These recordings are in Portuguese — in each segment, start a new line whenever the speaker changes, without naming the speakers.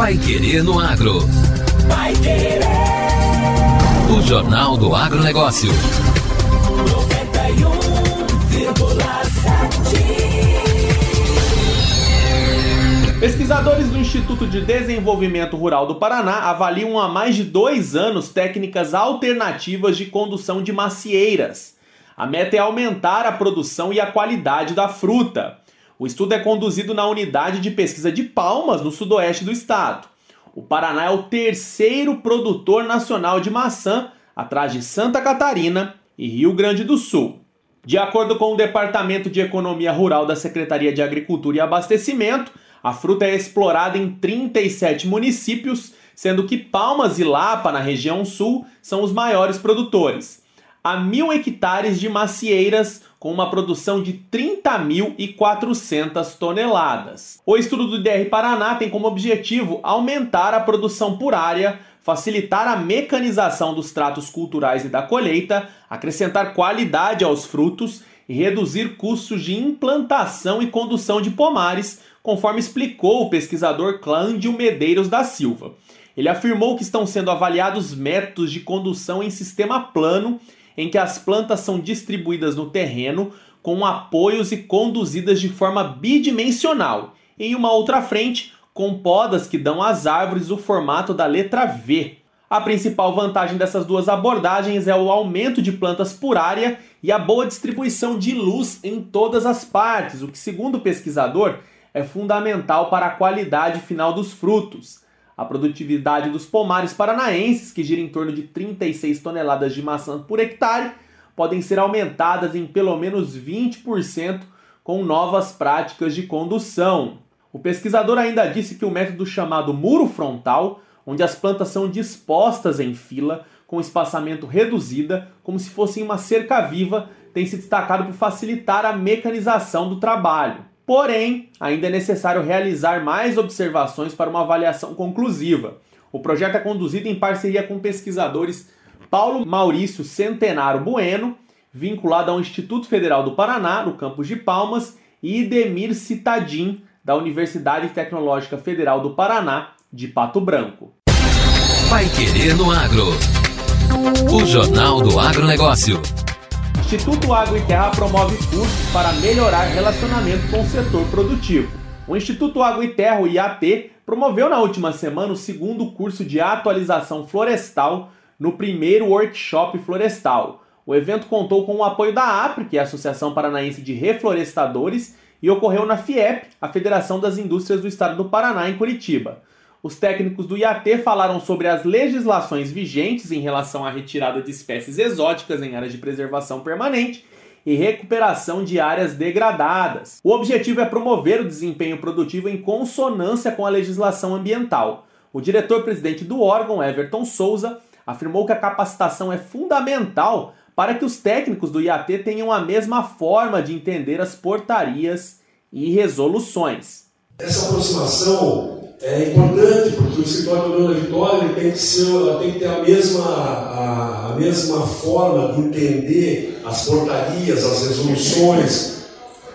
Pai Querer no Agro. Pai Querer. O Jornal do Agronegócio. 91,7.
Pesquisadores do Instituto de Desenvolvimento Rural do Paraná avaliam há mais de dois anos técnicas alternativas de condução de macieiras. A meta é aumentar a produção e a qualidade da fruta. O estudo é conduzido na unidade de pesquisa de Palmas, no sudoeste do estado. O Paraná é o terceiro produtor nacional de maçã, atrás de Santa Catarina e Rio Grande do Sul. De acordo com o Departamento de Economia Rural da Secretaria de Agricultura e Abastecimento, a fruta é explorada em 37 municípios, sendo que Palmas e Lapa, na região sul, são os maiores produtores. Há mil hectares de macieiras com uma produção de 30.400 toneladas. O estudo do DR Paraná tem como objetivo aumentar a produção por área, facilitar a mecanização dos tratos culturais e da colheita, acrescentar qualidade aos frutos e reduzir custos de implantação e condução de pomares, conforme explicou o pesquisador Clândio Medeiros da Silva. Ele afirmou que estão sendo avaliados métodos de condução em sistema plano em que as plantas são distribuídas no terreno com apoios e conduzidas de forma bidimensional. Em uma outra frente, com podas que dão às árvores o formato da letra V. A principal vantagem dessas duas abordagens é o aumento de plantas por área e a boa distribuição de luz em todas as partes, o que, segundo o pesquisador, é fundamental para a qualidade final dos frutos. A produtividade dos pomares paranaenses, que gira em torno de 36 toneladas de maçã por hectare, podem ser aumentadas em pelo menos 20% com novas práticas de condução. O pesquisador ainda disse que o método chamado muro frontal, onde as plantas são dispostas em fila, com espaçamento reduzida, como se fossem uma cerca viva, tem se destacado por facilitar a mecanização do trabalho. Porém, ainda é necessário realizar mais observações para uma avaliação conclusiva. O projeto é conduzido em parceria com pesquisadores Paulo Maurício Centenaro Bueno, vinculado ao Instituto Federal do Paraná, no campus de Palmas, e Idemir Citadim, da Universidade Tecnológica Federal do Paraná, de Pato Branco.
Vai Querer no Agro. O Jornal do Agronegócio.
Instituto Água e Terra promove cursos para melhorar relacionamento com o setor produtivo. O Instituto Água e Terra, o IAT, promoveu na última semana o segundo curso de atualização florestal no primeiro workshop florestal. O evento contou com o apoio da APRE, que é a Associação Paranaense de Reflorestadores, e ocorreu na FIEP, a Federação das Indústrias do Estado do Paraná, em Curitiba. Os técnicos do IAT falaram sobre as legislações vigentes em relação à retirada de espécies exóticas em áreas de preservação permanente e recuperação de áreas degradadas. O objetivo é promover o desempenho produtivo em consonância com a legislação ambiental. O diretor-presidente do órgão, Everton Souza, afirmou que a capacitação é fundamental para que os técnicos do IAT tenham a mesma forma de entender as portarias e resoluções.
Essa aproximação é importante porque o escritório do da Vitória ele tem, que ser, tem que ter a mesma, a, a, mesma forma de entender as portarias, as resoluções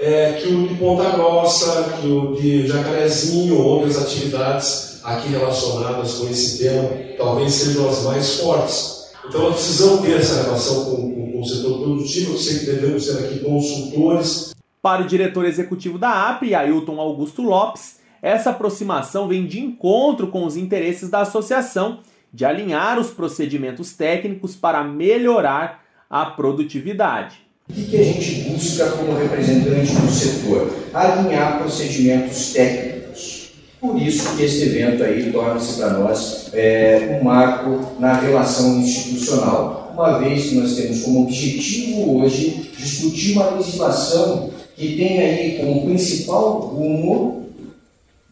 é, que o de Ponta Grossa, que o de Jacarezinho, outras atividades aqui relacionadas com esse tema talvez sejam as mais fortes. Então nós precisamos ter essa relação com, com, com o setor produtivo, eu sei que devemos ser aqui consultores.
Para o diretor executivo da APRE, Ailton Augusto Lopes, essa aproximação vem de encontro com os interesses da associação de alinhar os procedimentos técnicos para melhorar a produtividade.
O que, a gente busca como representante do setor? Alinhar procedimentos técnicos. Por isso que este evento aí torna-se para nós é, um marco na relação institucional, uma vez que nós temos como objetivo hoje discutir uma legislação que tem aí como principal rumo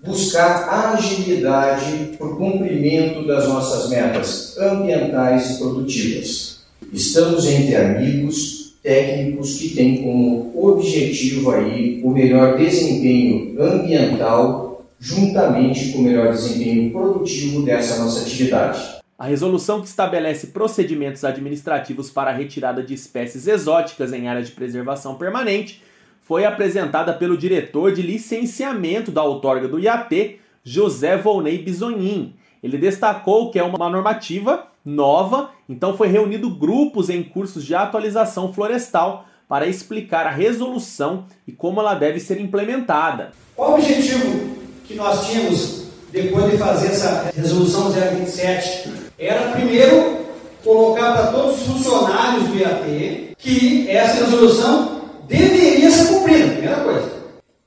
buscar agilidade para o cumprimento das nossas metas ambientais e produtivas. Estamos entre amigos técnicos que têm como objetivo aí o melhor desempenho ambiental juntamente com o melhor desempenho produtivo dessa nossa atividade.
A resolução que estabelece procedimentos administrativos para a retirada de espécies exóticas em área de preservação permanente foi apresentada pelo diretor de licenciamento da outorga do IAT, José Volney Bisonin. Ele destacou que é uma normativa nova, então foi reunido grupos em cursos de atualização florestal para explicar a resolução e como ela deve ser implementada.
Qual o objetivo que nós tínhamos depois de fazer essa resolução 027? Era primeiro colocar para todos os funcionários do IAT que essa resolução deveria ser cumprida, primeira coisa.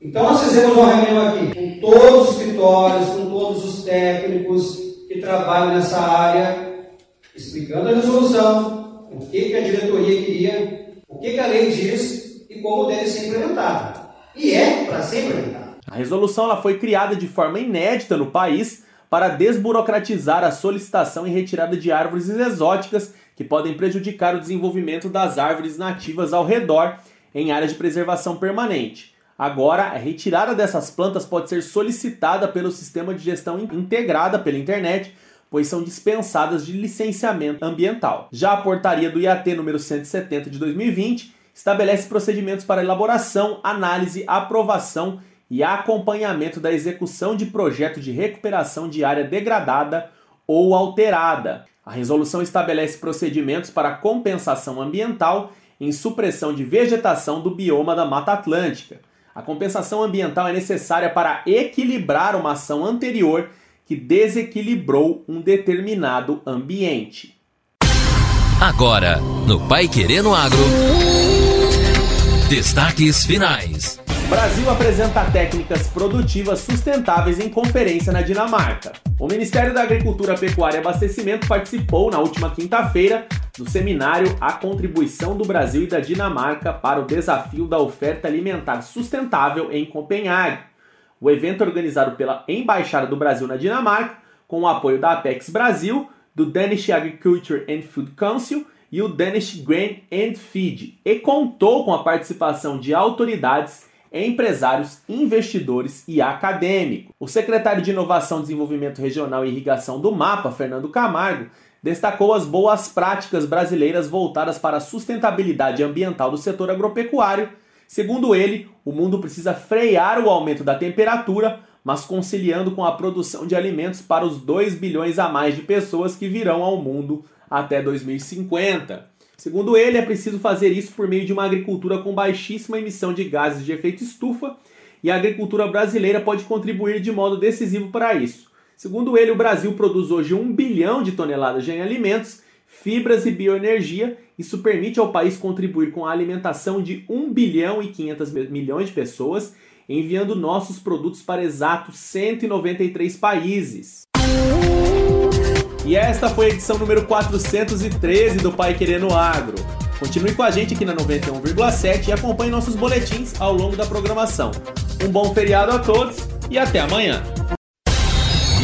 Então nós fizemos uma reunião aqui com todos os escritórios, com todos os técnicos que trabalham nessa área, explicando a resolução, o que, que a diretoria queria, o que, que a lei diz e como deve ser implementada. E é para ser implementada.
A resolução ela foi criada de forma inédita no país para desburocratizar a solicitação e retirada de árvores exóticas que podem prejudicar o desenvolvimento das árvores nativas ao redor em áreas de preservação permanente. Agora, a retirada dessas plantas pode ser solicitada pelo sistema de gestão integrada pela internet, pois são dispensadas de licenciamento ambiental. Já a portaria do IAT número 170 de 2020 estabelece procedimentos para elaboração, análise, aprovação e acompanhamento da execução de projeto de recuperação de área degradada ou alterada. A resolução estabelece procedimentos para compensação ambiental em supressão de vegetação do bioma da Mata Atlântica. A compensação ambiental é necessária para equilibrar uma ação anterior que desequilibrou um determinado ambiente.
Agora, no Pai Querendo Agro. Destaques finais.
Brasil apresenta técnicas produtivas sustentáveis em conferência na Dinamarca. O Ministério da Agricultura, Pecuária e Abastecimento participou na última quinta-feira do seminário A Contribuição do Brasil e da Dinamarca para o Desafio da Oferta Alimentar Sustentável em Copenhague. O evento organizado pela Embaixada do Brasil na Dinamarca, com o apoio da Apex Brasil, do Danish Agriculture and Food Council e o Danish Grain and Feed, e contou com a participação de autoridades empresários, investidores e acadêmicos. O secretário de Inovação, Desenvolvimento Regional e Irrigação do MAPA, Fernando Camargo, destacou as boas práticas brasileiras voltadas para a sustentabilidade ambiental do setor agropecuário. Segundo ele, o mundo precisa frear o aumento da temperatura, mas conciliando com a produção de alimentos para os 2 bilhões a mais de pessoas que virão ao mundo até 2050. Segundo ele, é preciso fazer isso por meio de uma agricultura com baixíssima emissão de gases de efeito estufa e a agricultura brasileira pode contribuir de modo decisivo para isso. Segundo ele, o Brasil produz hoje 1 bilhão de toneladas de alimentos, fibras e bioenergia. Isso permite ao país contribuir com a alimentação de 1 bilhão e 500 milhões de pessoas, enviando nossos produtos para exatos 193 países. E esta foi a edição número 413 do Pai Querendo Agro. Continue com a gente aqui na 91,7 e acompanhe nossos boletins ao longo da programação. Um bom feriado a todos e até amanhã.